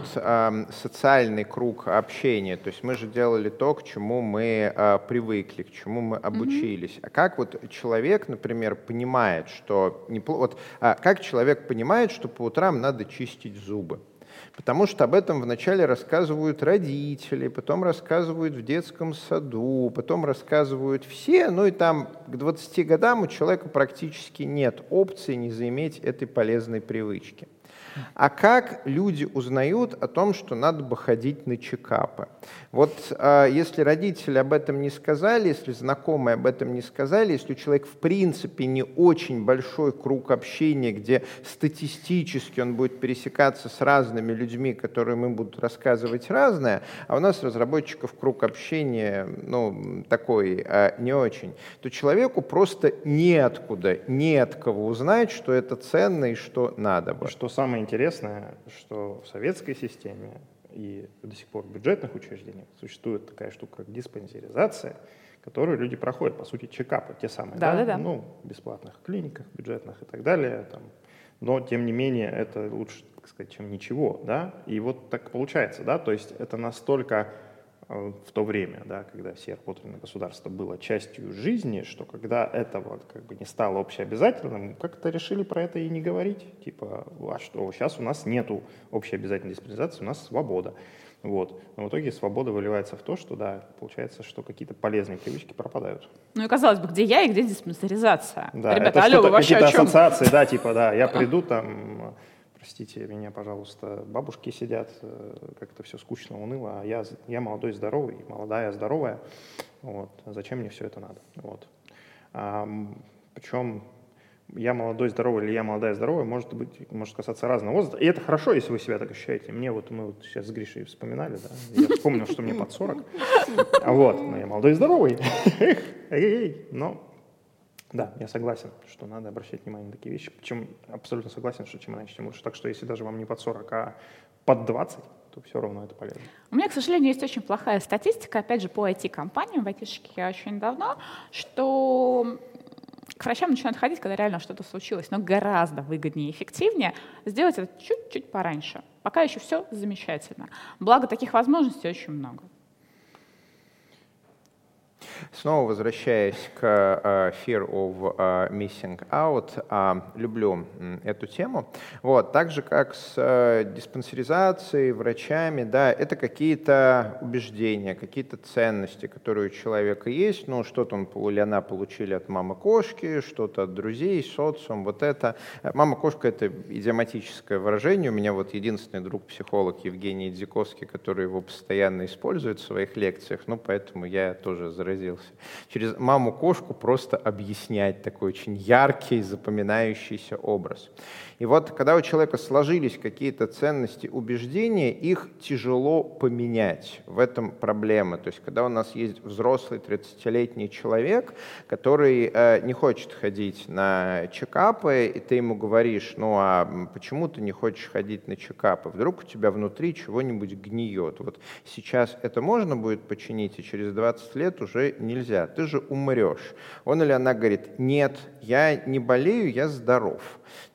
[SPEAKER 3] социальный круг общения, то есть мы же делали то, к чему мы а, привыкли, к чему мы обучились. А как вот человек, например, понимает, что... Вот, а как человек понимает, что по утрам надо чистить зубы? Потому что об этом вначале рассказывают родители, потом рассказывают в детском саду, потом рассказывают все, ну и там к 20 годам у человека практически нет опции не заиметь этой полезной привычки. А как люди узнают о том, что надо бы ходить на чекапы? Вот э, если родители об этом не сказали, если знакомые об этом не сказали, если у человека в принципе не очень большой круг общения, где статистически он будет пересекаться с разными людьми, которые ему будут рассказывать разное, а у нас разработчиков круг общения ну, такой э, не очень, то человеку просто неоткуда, не от кого узнать, что это ценно и что надо бы.
[SPEAKER 1] Что самое интересное, что в советской системе и до сих пор в бюджетных учреждениях существует такая штука, как диспансеризация, которую люди проходят, по сути, чекапы, те самые, да, да, да, ну, в бесплатных клиниках, бюджетных и так далее, там. но, тем не менее, это лучше, так сказать, чем ничего, да, и вот так получается, да, то есть это настолько в то время, да, когда все работали на государство, было частью жизни, что когда это вот как бы не стало общеобязательным, как-то решили про это и не говорить. Типа, а что, сейчас у нас нету общеобязательной дисциплинизации, у нас свобода. Вот. Но в итоге свобода выливается в то, что, да, получается, что какие-то полезные привычки пропадают.
[SPEAKER 2] Ну и казалось бы, где я и где диспансеризация?
[SPEAKER 1] Да, Ребята, это алло, вы вообще какие-то ассоциации, да, типа, да, я приду там простите меня, пожалуйста, бабушки сидят, э, как-то все скучно, уныло, а я, я молодой, здоровый, молодая, здоровая, вот, зачем мне все это надо, вот. А, причем я молодой, здоровый или я молодая, здоровая, может быть, может касаться разного возраста. И это хорошо, если вы себя так ощущаете. Мне вот, мы вот сейчас с Гришей вспоминали, да, я вспомнил, что мне под 40. А вот, но я молодой здоровый. Но да, я согласен, что надо обращать внимание на такие вещи. Причем абсолютно согласен, что чем раньше, тем лучше. Так что если даже вам не под 40, а под 20, то все равно это полезно.
[SPEAKER 2] У меня, к сожалению, есть очень плохая статистика, опять же, по IT-компаниям, в IT-шке я очень давно, что к врачам начинают ходить, когда реально что-то случилось, но гораздо выгоднее и эффективнее сделать это чуть-чуть пораньше. Пока еще все замечательно. Благо, таких возможностей очень много.
[SPEAKER 3] Снова возвращаясь к uh, Fear of uh, Missing Out, uh, люблю эту тему. Вот, так же, как с uh, диспансеризацией, врачами, да, это какие-то убеждения, какие-то ценности, которые у человека есть, ну, что-то он или она получили от мамы-кошки, что-то от друзей, социум, вот это. Мама-кошка — это идиоматическое выражение. У меня вот единственный друг-психолог Евгений Дзиковский, который его постоянно использует в своих лекциях, ну, поэтому я тоже заразился. Через маму-кошку просто объяснять такой очень яркий, запоминающийся образ. И вот когда у человека сложились какие-то ценности, убеждения, их тяжело поменять. В этом проблема. То есть когда у нас есть взрослый 30-летний человек, который э, не хочет ходить на чекапы, и ты ему говоришь, ну а почему ты не хочешь ходить на чекапы? Вдруг у тебя внутри чего-нибудь гниет. Вот сейчас это можно будет починить, и через 20 лет уже нельзя. Ты же умрешь. Он или она говорит, нет, я не болею, я здоров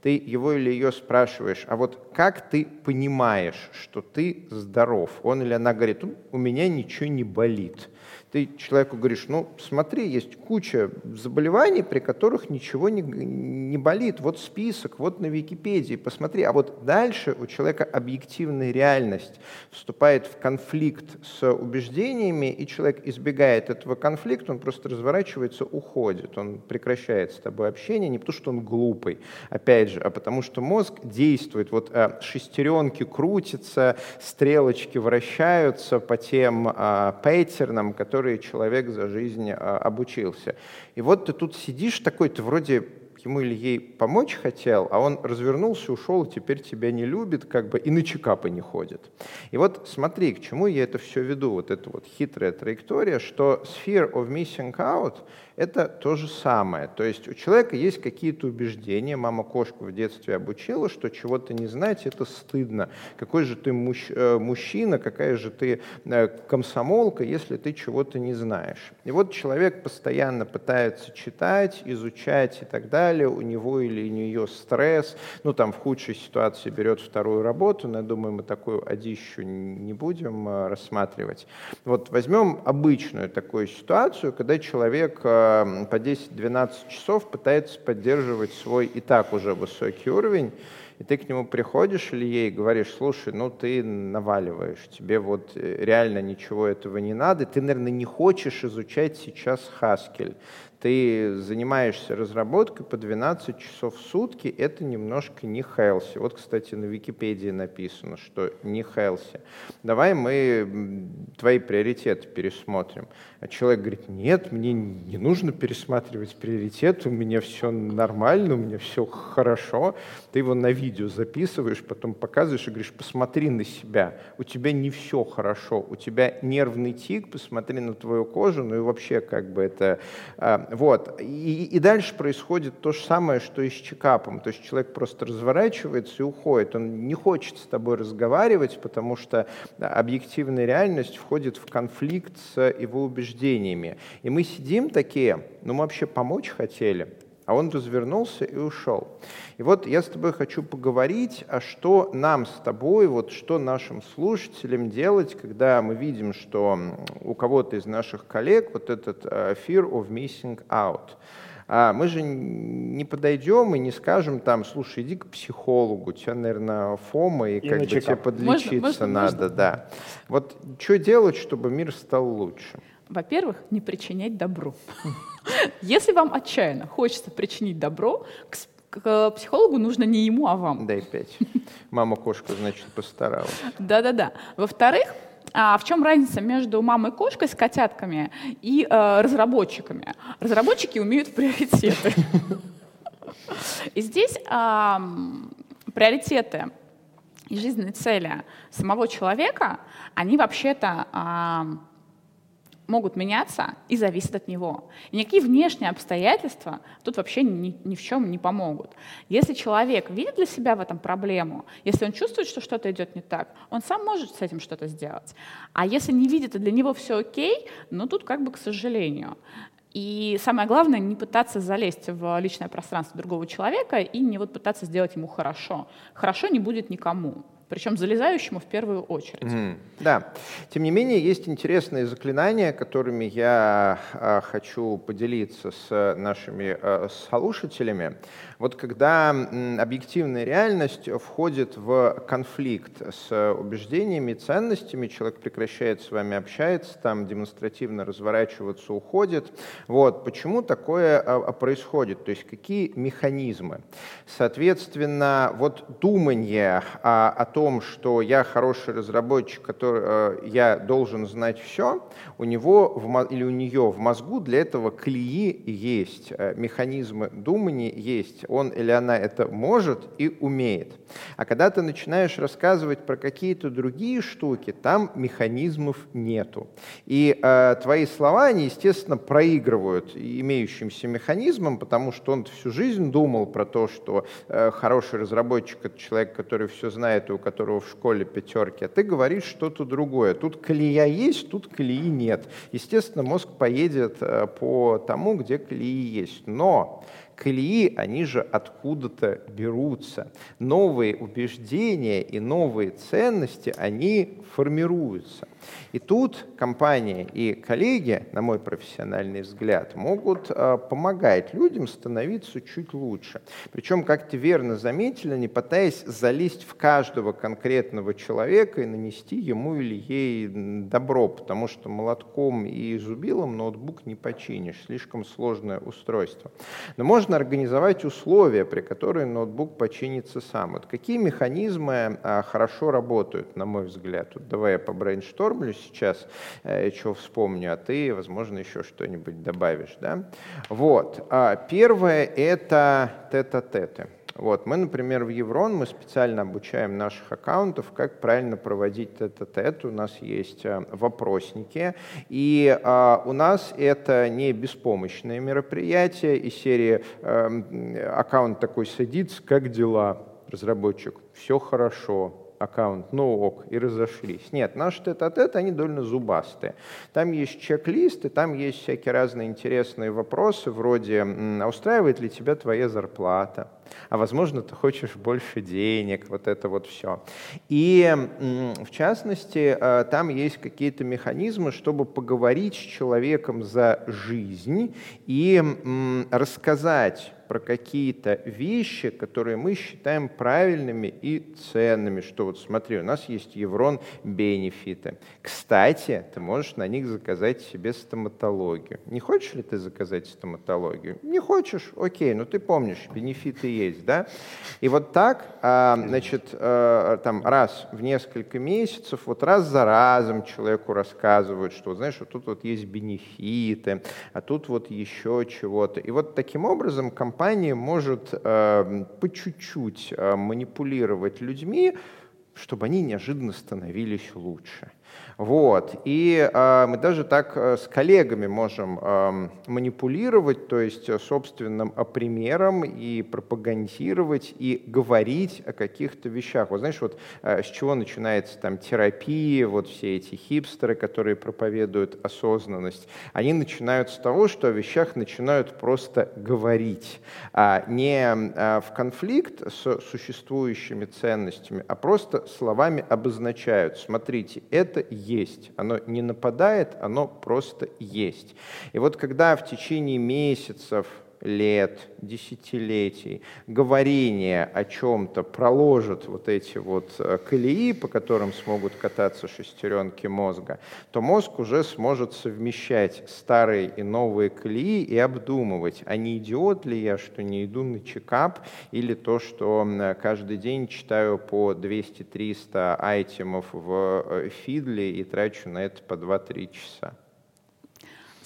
[SPEAKER 3] ты его или ее спрашиваешь, а вот как ты понимаешь, что ты здоров? Он или она говорит, у меня ничего не болит. Ты человеку говоришь, ну смотри, есть куча заболеваний, при которых ничего не, не болит. Вот список, вот на Википедии, посмотри. А вот дальше у человека объективная реальность вступает в конфликт с убеждениями, и человек избегает этого конфликта, он просто разворачивается, уходит. Он прекращает с тобой общение не потому, что он глупый, опять же, а потому что мозг действует. Вот а, шестеренки крутятся, стрелочки вращаются по тем а, пейтернам, которые которые человек за жизнь а, обучился. И вот ты тут сидишь такой, ты вроде ему или ей помочь хотел, а он развернулся, ушел, теперь тебя не любит, как бы и на чекапы не ходит. И вот смотри, к чему я это все веду, вот эта вот хитрая траектория, что sphere of missing out — это то же самое. То есть у человека есть какие-то убеждения. Мама кошку в детстве обучила, что чего-то не знать — это стыдно. Какой же ты э, мужчина, какая же ты э, комсомолка, если ты чего-то не знаешь. И вот человек постоянно пытается читать, изучать и так далее. У него или у нее стресс. Ну, там в худшей ситуации берет вторую работу. Но я думаю, мы такую одищу не будем э, рассматривать. Вот возьмем обычную такую ситуацию, когда человек по 10-12 часов пытается поддерживать свой и так уже высокий уровень, и ты к нему приходишь или ей говоришь, слушай, ну ты наваливаешь, тебе вот э, реально ничего этого не надо, ты, наверное, не хочешь изучать сейчас Haskell, ты занимаешься разработкой по 12 часов в сутки, это немножко не healthy. Вот, кстати, на Википедии написано, что не healthy. Давай мы твои приоритеты пересмотрим. А человек говорит, нет, мне не нужно пересматривать приоритеты, у меня все нормально, у меня все хорошо. Ты его на видео записываешь, потом показываешь и говоришь, посмотри на себя, у тебя не все хорошо, у тебя нервный тик, посмотри на твою кожу, ну и вообще как бы это а, вот. И, и дальше происходит то же самое, что и с чекапом. То есть человек просто разворачивается и уходит. Он не хочет с тобой разговаривать, потому что объективная реальность входит в конфликт с его убеждениями. И мы сидим такие, ну мы вообще помочь хотели, а он развернулся и ушел. И вот я с тобой хочу поговорить, а что нам с тобой, вот что нашим слушателям делать, когда мы видим, что у кого-то из наших коллег вот этот э, fear of missing out. А мы же не подойдем и не скажем там, слушай, иди к психологу, у тебя, наверное, фома, и, и как бы тебе подлечиться можно, можно, надо. Можно? Да. Вот что делать, чтобы мир стал лучше?
[SPEAKER 2] Во-первых, не причинять добро. Если вам отчаянно хочется причинить добро, к психологу нужно не ему, а вам.
[SPEAKER 3] Дай пять. Мама кошка, значит, постаралась.
[SPEAKER 2] Да-да-да. Во-вторых, а в чем разница между мамой кошкой с котятками и э, разработчиками? Разработчики умеют приоритеты. И здесь э, приоритеты и жизненные цели самого человека, они вообще-то э, могут меняться и зависят от него. И никакие внешние обстоятельства тут вообще ни, ни в чем не помогут. Если человек видит для себя в этом проблему, если он чувствует, что что-то идет не так, он сам может с этим что-то сделать. А если не видит, и для него все окей, ну тут как бы к сожалению. И самое главное, не пытаться залезть в личное пространство другого человека и не вот пытаться сделать ему хорошо. Хорошо не будет никому. Причем залезающему в первую очередь. Mm,
[SPEAKER 3] да. Тем не менее, есть интересные заклинания, которыми я а, хочу поделиться с нашими а, слушателями. Вот когда м, объективная реальность входит в конфликт с убеждениями, ценностями, человек прекращает с вами общаться, там демонстративно разворачиваться, уходит. Вот. Почему такое а, происходит? То есть какие механизмы? Соответственно, вот думание о, о том, что я хороший разработчик, который э, я должен знать все, у него в, или у нее в мозгу для этого клеи есть, э, механизмы думания есть. Он или она это может и умеет. А когда ты начинаешь рассказывать про какие-то другие штуки, там механизмов нету. И э, твои слова, они, естественно, проигрывают имеющимся механизмам, потому что он всю жизнь думал про то, что э, хороший разработчик — это человек, который все знает и у которого в школе пятерки, а ты говоришь что-то другое. Тут колея есть, тут колеи нет. Естественно, мозг поедет э, по тому, где колеи есть. Но колеи, они же откуда-то берутся. Новые убеждения и новые ценности, они формируются. И тут компания и коллеги, на мой профессиональный взгляд, могут а, помогать людям становиться чуть лучше. Причем, как ты верно заметили, не пытаясь залезть в каждого конкретного человека и нанести ему или ей добро, потому что молотком и зубилом ноутбук не починишь, слишком сложное устройство. Но можно организовать условия, при которых ноутбук починится сам. Вот какие механизмы а, хорошо работают, на мой взгляд? Вот давай я побрейнштормлю сейчас, э, что вспомню, а ты, возможно, еще что-нибудь добавишь. Да? Вот. А первое — это тет-а-теты. Вот. Мы, например, в Еврон мы специально обучаем наших аккаунтов, как правильно проводить тет-а-тет. У нас есть э, вопросники, и а, у нас это не беспомощное мероприятие из серии э, аккаунт такой садится, как дела, разработчик, все хорошо, аккаунт, ну ок, и разошлись. Нет, наши тет-а-тет, они довольно зубастые. Там есть чек-листы, там есть всякие разные интересные вопросы, вроде, а устраивает ли тебя твоя зарплата? А возможно, ты хочешь больше денег, вот это вот все. И в частности, э, там есть какие-то механизмы, чтобы поговорить с человеком за жизнь и рассказать про какие-то вещи, которые мы считаем правильными и ценными, что вот смотри, у нас есть Еврон бенефиты. Кстати, ты можешь на них заказать себе стоматологию. Не хочешь ли ты заказать стоматологию? Не хочешь? Окей, но ты помнишь, бенефиты есть, да? И вот так, а, значит, э, там раз в несколько месяцев, вот раз за разом человеку рассказывают, что, знаешь, вот тут вот есть бенефиты, а тут вот еще чего-то. И вот таким образом компания может э, по чуть-чуть э, манипулировать людьми, чтобы они неожиданно становились лучше. Вот. И э, мы даже так э, с коллегами можем э, манипулировать, то есть э, собственным э, примером и пропагандировать, и говорить о каких-то вещах. Вот знаешь, вот э, с чего начинается там терапия, вот все эти хипстеры, которые проповедуют осознанность, они начинают с того, что о вещах начинают просто говорить, а не э, в конфликт с существующими ценностями, а просто словами обозначают. Смотрите, это есть. Оно не нападает, оно просто есть. И вот когда в течение месяцев, лет, десятилетий говорение о чем-то проложит вот эти вот э, колеи, по которым смогут кататься шестеренки мозга, то мозг уже сможет совмещать старые и новые колеи и обдумывать, а не идиот ли я, что не иду на чекап, или то, что каждый день читаю по 200-300 айтемов в э, фидле и трачу на это по 2-3 часа.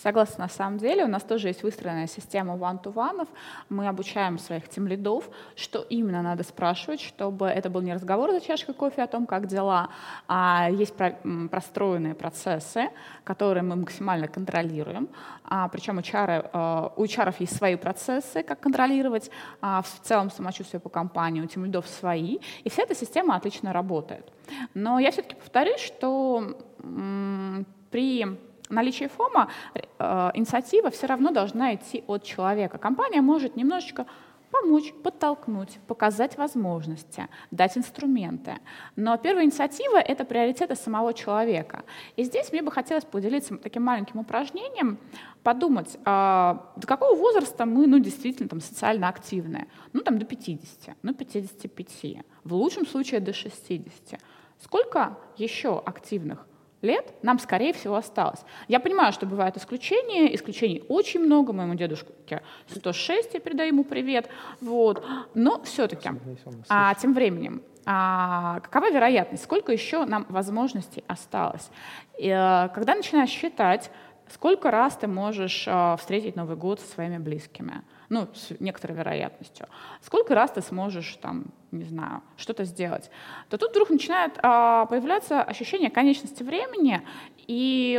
[SPEAKER 2] Согласна, на самом деле. У нас тоже есть выстроенная система one-to-one. Мы обучаем своих тимлидов, что именно надо спрашивать, чтобы это был не разговор за чашкой кофе о том, как дела, а есть про простроенные процессы, которые мы максимально контролируем. А, причем у HR, э, у HR есть свои процессы, как контролировать а, в целом самочувствие по компании, у тимлидов свои. И вся эта система отлично работает. Но я все-таки повторюсь, что при наличии ФОМа э, инициатива все равно должна идти от человека. Компания может немножечко помочь, подтолкнуть, показать возможности, дать инструменты. Но первая инициатива — это приоритеты самого человека. И здесь мне бы хотелось поделиться таким маленьким упражнением, подумать, а, до какого возраста мы ну, действительно там, социально активные. Ну, там до 50, ну, 55, в лучшем случае до 60. Сколько еще активных лет нам, скорее всего, осталось. Я понимаю, что бывают исключения, исключений очень много, моему дедушке 106, я передаю ему привет, вот, но все-таки, а, тем временем, а, какова вероятность, сколько еще нам возможностей осталось? И, а, когда начинаешь считать, сколько раз ты можешь а, встретить Новый год со своими близкими, ну, с некоторой вероятностью. Сколько раз ты сможешь, там, не знаю, что-то сделать? То тут вдруг начинает а, появляться ощущение конечности времени, и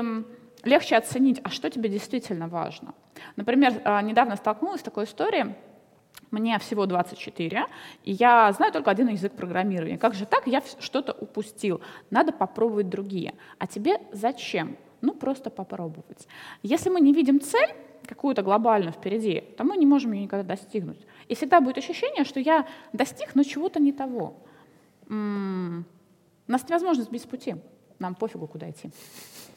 [SPEAKER 2] легче оценить, а что тебе действительно важно. Например, а, недавно столкнулась с такой историей, мне всего 24, и я знаю только один язык программирования. Как же так? Я что-то упустил. Надо попробовать другие. А тебе зачем? Ну, просто попробовать. Если мы не видим цель, какую-то глобальную впереди, то мы не можем ее никогда достигнуть. И всегда будет ощущение, что я достиг, но чего-то не того. М-м- нас невозможно сбить пути. Нам пофигу, куда идти.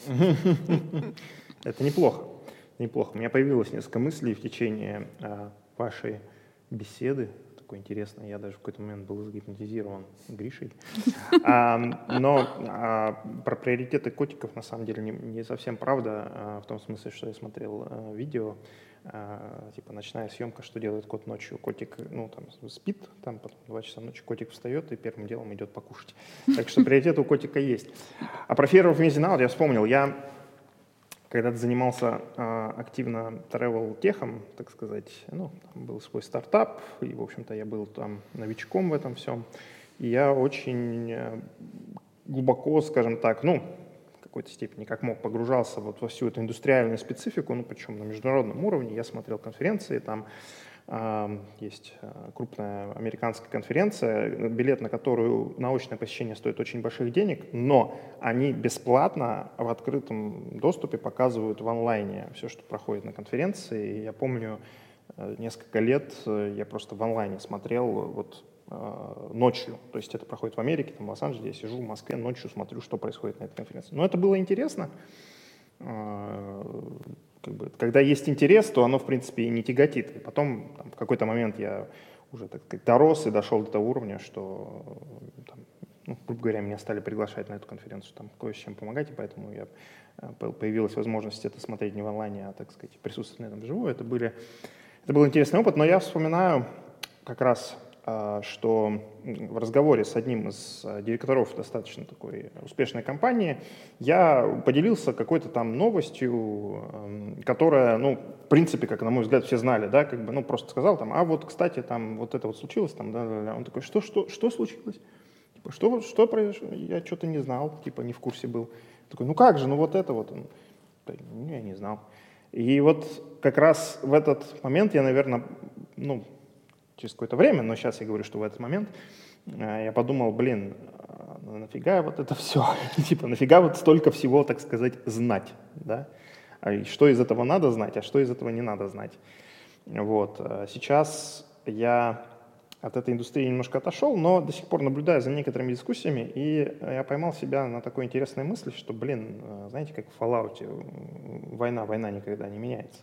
[SPEAKER 1] Это неплохо. Неплохо. У меня появилось несколько мыслей в течение э, вашей беседы такое интересное. Я даже в какой-то момент был загипнотизирован Гришей. А, но а, про приоритеты котиков на самом деле не, не совсем правда, а, в том смысле, что я смотрел а, видео, а, типа ночная съемка, что делает кот ночью. Котик, ну, там, спит, там, потом два часа ночи котик встает и первым делом идет покушать. Так что приоритет у котика есть. А про of Missing Out я вспомнил. Я когда ты занимался э, активно travel техом, так сказать, ну, был свой стартап, и, в общем-то, я был там новичком в этом всем, и я очень э, глубоко, скажем так, ну, в какой-то степени, как мог, погружался вот во всю эту индустриальную специфику, ну, причем на международном уровне, я смотрел конференции, там, есть э, крупная американская конференция, билет на которую научное посещение стоит очень больших денег, но они бесплатно в открытом доступе показывают в онлайне все, что проходит на конференции. И я помню, э, несколько лет э, я просто в онлайне смотрел вот ночью, то есть это проходит в Америке, там в Лос-Анджелесе, я сижу в Москве, ночью смотрю, что происходит на этой конференции. Но это было интересно, как бы, когда есть интерес, то оно, в принципе, и не тяготит. И потом там, в какой-то момент я уже, так сказать, дорос и дошел до того уровня, что, там, ну, грубо говоря, меня стали приглашать на эту конференцию, там, кое с чем помогать, и поэтому я, э, появилась возможность это смотреть не в онлайне, а, так сказать, присутствовать на этом вживую. Это, были, это был интересный опыт, но я вспоминаю как раз что в разговоре с одним из а, директоров достаточно такой успешной компании я поделился какой-то там новостью, которая, ну, в принципе, как на мой взгляд, все знали, да, как бы, ну, просто сказал там, а вот, кстати, там вот это вот случилось, там, да, да, да. Он такой, что, что, что случилось? Типа, что, что произошло? Я что-то не знал, типа, не в курсе был. Такой, ну как же, ну вот это вот. Он, ну, я не знал. И вот как раз в этот момент я, наверное, ну, через какое-то время, но сейчас я говорю, что в этот момент э, я подумал, блин, а нафига вот это все? типа, нафига вот столько всего, так сказать, знать, да? А что из этого надо знать, а что из этого не надо знать? Вот. А сейчас я от этой индустрии немножко отошел, но до сих пор наблюдаю за некоторыми дискуссиями, и я поймал себя на такой интересной мысли, что, блин, э, знаете, как в Fallout, война, война никогда не меняется.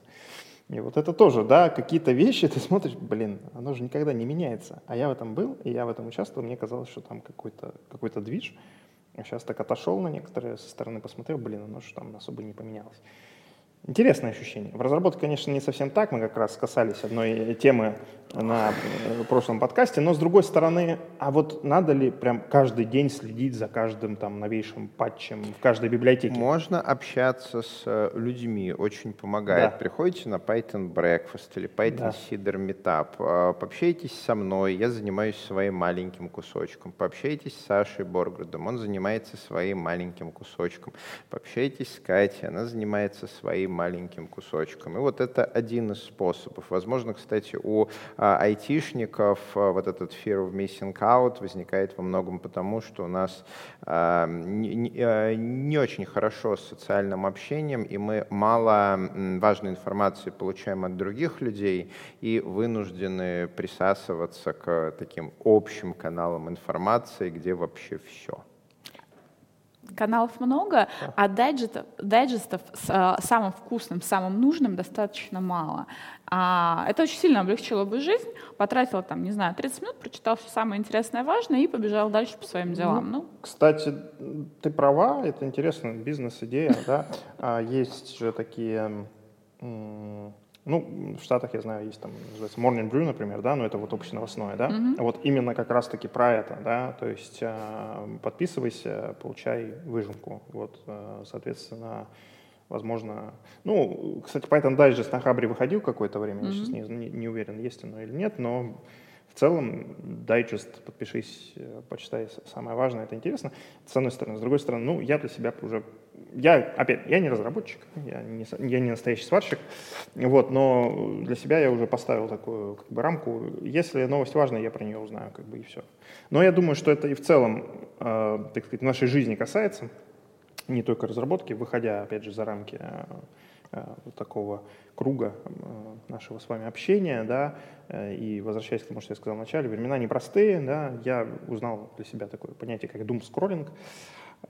[SPEAKER 1] И вот это тоже, да, какие-то вещи ты смотришь, блин, оно же никогда не меняется. А я в этом был, и я в этом участвовал, мне казалось, что там какой-то какой движ. Я сейчас так отошел на некоторые со стороны, посмотрел, блин, оно же там особо не поменялось. Интересное ощущение. В разработке, конечно, не совсем так. Мы как раз касались одной темы на э, прошлом подкасте. Но с другой стороны, а вот надо ли прям каждый день следить за каждым там новейшим патчем в каждой библиотеке?
[SPEAKER 3] Можно общаться с э, людьми, очень помогает. Да. Приходите на Python Breakfast или Python да. Cider Meetup, э, пообщайтесь со мной, я занимаюсь своим маленьким кусочком. Пообщайтесь с Сашей Борградом, он занимается своим маленьким кусочком. Пообщайтесь с Катей, она занимается своим маленьким кусочком. И вот это один из способов. Возможно, кстати, у айтишников а, вот этот fear of missing out возникает во многом потому, что у нас а, а, не очень хорошо с социальным общением, и мы мало важной информации получаем от других людей и вынуждены присасываться к таким общим каналам информации, где вообще все
[SPEAKER 2] каналов много, а дайджестов, дайджестов с а, самым вкусным, самым нужным достаточно мало. А, это очень сильно облегчило бы жизнь. Потратила там, не знаю, 30 минут, прочитал все самое интересное, важное и побежал дальше по своим делам.
[SPEAKER 1] Ну, ну. Кстати, ты права, это интересная бизнес-идея. Да? А, есть же такие ну, в Штатах, я знаю, есть там, называется Morning Brew, например, да, но это вот общеновостное, да, mm-hmm. вот именно как раз-таки про это, да, то есть э, подписывайся, получай выжимку, вот, э, соответственно, возможно, ну, кстати, Python Digest на Хабре выходил какое-то время, mm-hmm. я сейчас не, не, не уверен, есть оно или нет, но в целом, дайджест, подпишись, э, почитай, самое важное, это интересно, с одной стороны. С другой стороны, ну, я для себя уже я, опять, я не разработчик, я не, я не настоящий сварщик, вот, но для себя я уже поставил такую как бы, рамку. Если новость важная, я про нее узнаю, как бы, и все. Но я думаю, что это и в целом, э, так сказать, нашей жизни касается, не только разработки, выходя, опять же, за рамки э, э, вот такого круга э, нашего с вами общения, да, э, и возвращаясь к тому, что я сказал вначале, времена непростые, да, я узнал для себя такое понятие, как doom-скроллинг, а,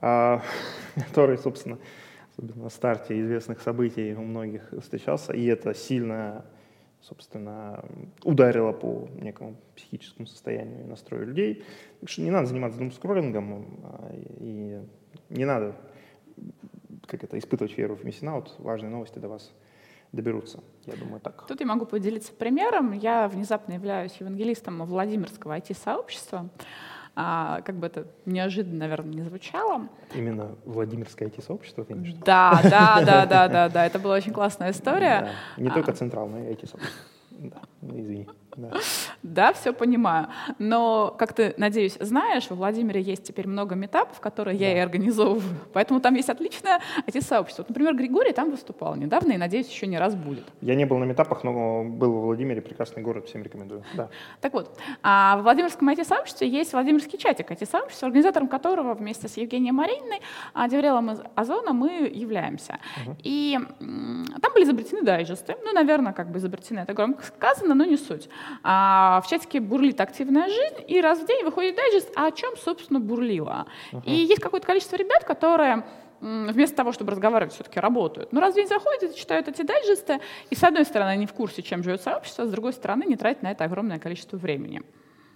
[SPEAKER 1] который, собственно, особенно на старте известных событий у многих встречался, и это сильно, собственно, ударило по некому психическому состоянию и настрою людей. Так что не надо заниматься думскроллингом, а, и не надо как это, испытывать веру в миссинаут. Важные новости до вас доберутся, я думаю, так.
[SPEAKER 2] Тут я могу поделиться примером. Я внезапно являюсь евангелистом Владимирского IT-сообщества. А, как бы это неожиданно, наверное, не звучало.
[SPEAKER 1] Именно Владимирское IT-сообщество, ты имеешь
[SPEAKER 2] Да, да, да, да, да, да, это была очень классная история.
[SPEAKER 1] Не только а. центральное IT-сообщество. Да, извини.
[SPEAKER 2] Да. да, все понимаю. Но, как ты, надеюсь, знаешь, в Владимире есть теперь много метапов, которые да. я и организовываю. Поэтому там есть отличное IT-сообщество. Вот, например, Григорий там выступал недавно и, надеюсь, еще не раз будет.
[SPEAKER 1] Я не был на метапах, но был в Владимире. Прекрасный город, всем рекомендую. Да.
[SPEAKER 2] Так вот, а в Владимирском IT-сообществе есть Владимирский чатик IT-сообщества, организатором которого вместе с Евгением Марининой, а, Деврелом из Озона мы являемся. Угу. И там были изобретены дайджесты. Ну, наверное, как бы изобретены, это громко сказано, но не суть. А в чатике бурлит активная жизнь, и раз в день выходит дайджест, а о чем, собственно, бурлило. Uh-huh. И есть какое-то количество ребят, которые вместо того, чтобы разговаривать, все-таки работают. Но раз в день заходят и читают эти дайджесты, и с одной стороны они в курсе, чем живет сообщество, а с другой стороны не тратят на это огромное количество времени.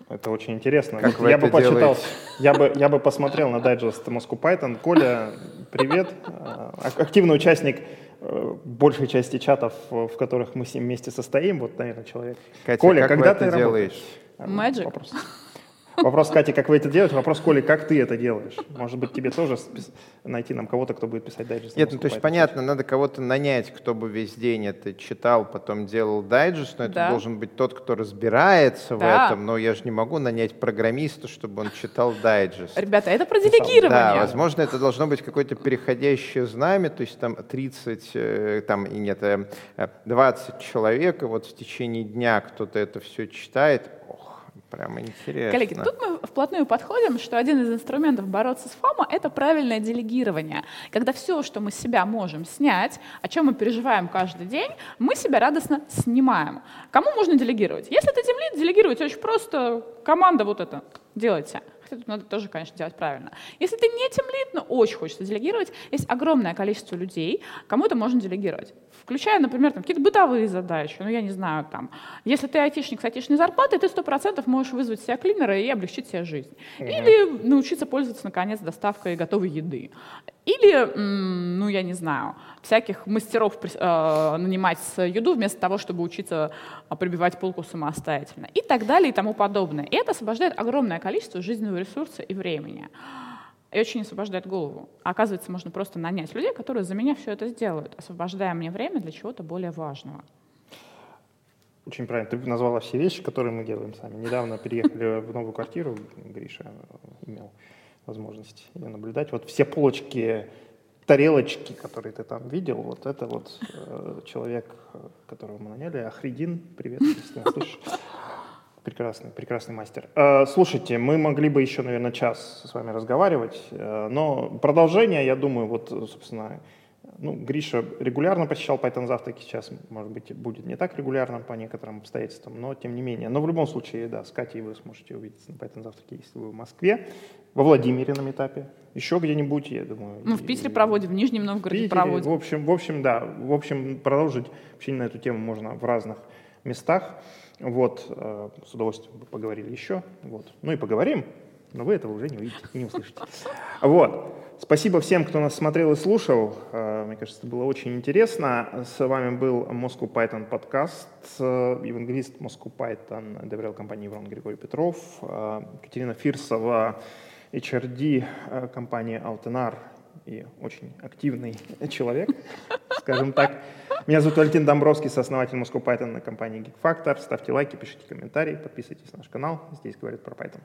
[SPEAKER 1] Это очень интересно. Как вот я бы почитал, я бы, я бы посмотрел на дайджест Moscow Python. Коля, привет. А, активный участник большей части чатов, в которых мы с ним вместе состоим, вот, наверное, человек.
[SPEAKER 3] Катя, Коля, как когда ты это делаешь?
[SPEAKER 2] Magic. Вопрос.
[SPEAKER 1] Вопрос, Катя, как вы это делаете? Вопрос, Коля, как ты это делаешь? Может быть, тебе тоже найти нам кого-то, кто будет писать дайджест?
[SPEAKER 3] Нет, ну то есть понятно, надо кого-то нанять, кто бы весь день это читал, потом делал дайджест, но это да. должен быть тот, кто разбирается да. в этом. Но я же не могу нанять программиста, чтобы он читал дайджест.
[SPEAKER 2] Ребята, это про делегирование.
[SPEAKER 3] Да, возможно, это должно быть какое-то переходящее знамя, то есть там 30, э, там, и нет, 20 э, человек, и вот в течение дня кто-то это все читает, Прямо интересно.
[SPEAKER 2] Коллеги, тут мы вплотную подходим, что один из инструментов бороться с ФОМО — это правильное делегирование. Когда все, что мы с себя можем снять, о чем мы переживаем каждый день, мы себя радостно снимаем. Кому можно делегировать? Если ты темлит, делегировать очень просто. Команда вот это делайте. Хотя тут надо тоже, конечно, делать правильно. Если ты не темлит, но очень хочется делегировать, есть огромное количество людей, кому это можно делегировать. Включая, например, там, какие-то бытовые задачи, ну, я не знаю, там, если ты айтишник с айтишной зарплатой, ты сто процентов можешь вызвать себя клинера и облегчить себе жизнь. Mm-hmm. Или научиться пользоваться, наконец, доставкой готовой еды. Или, ну, я не знаю, всяких мастеров э, нанимать с еду вместо того, чтобы учиться а, прибивать полку самостоятельно. И так далее и тому подобное. И это освобождает огромное количество жизненного ресурса и времени. И очень освобождает голову. А оказывается, можно просто нанять людей, которые за меня все это сделают, освобождая мне время для чего-то более важного.
[SPEAKER 1] Очень правильно. Ты назвала все вещи, которые мы делаем сами. Недавно переехали в новую квартиру, Гриша имел возможность ее наблюдать. Вот все полочки тарелочки, которые ты там видел, вот это вот э, человек, которого мы наняли, Ахридин, привет, если ты слышишь. Прекрасный, прекрасный мастер. Э, слушайте, мы могли бы еще, наверное, час с вами разговаривать, э, но продолжение, я думаю, вот, собственно, ну, Гриша регулярно посещал Python завтраки, сейчас, может быть, будет не так регулярно по некоторым обстоятельствам, но тем не менее. Но в любом случае, да, с Катей вы сможете увидеться на Python завтраке, если вы в Москве, во Владимире на этапе, еще где-нибудь, я думаю.
[SPEAKER 2] Ну, в Питере и, проводим, в Нижнем Новгороде Питере, проводим.
[SPEAKER 1] В общем, в общем, да, в общем, продолжить общение на эту тему можно в разных местах. Вот, э, с удовольствием поговорили еще. Вот. Ну и поговорим, но вы этого уже не увидите не услышите. Вот. Спасибо всем, кто нас смотрел и слушал. Э, мне кажется, это было очень интересно. С вами был Moscow Python подкаст, э, евангелист Moscow Python, доверял компании Иван Григорий Петров, Екатерина Фирсова, HRD компании Altenar и очень активный человек, скажем так. Меня зовут Валентин Домбровский, сооснователь Moscow Python на компании Geek Factor. Ставьте лайки, пишите комментарии, подписывайтесь на наш канал. Здесь говорят про Python.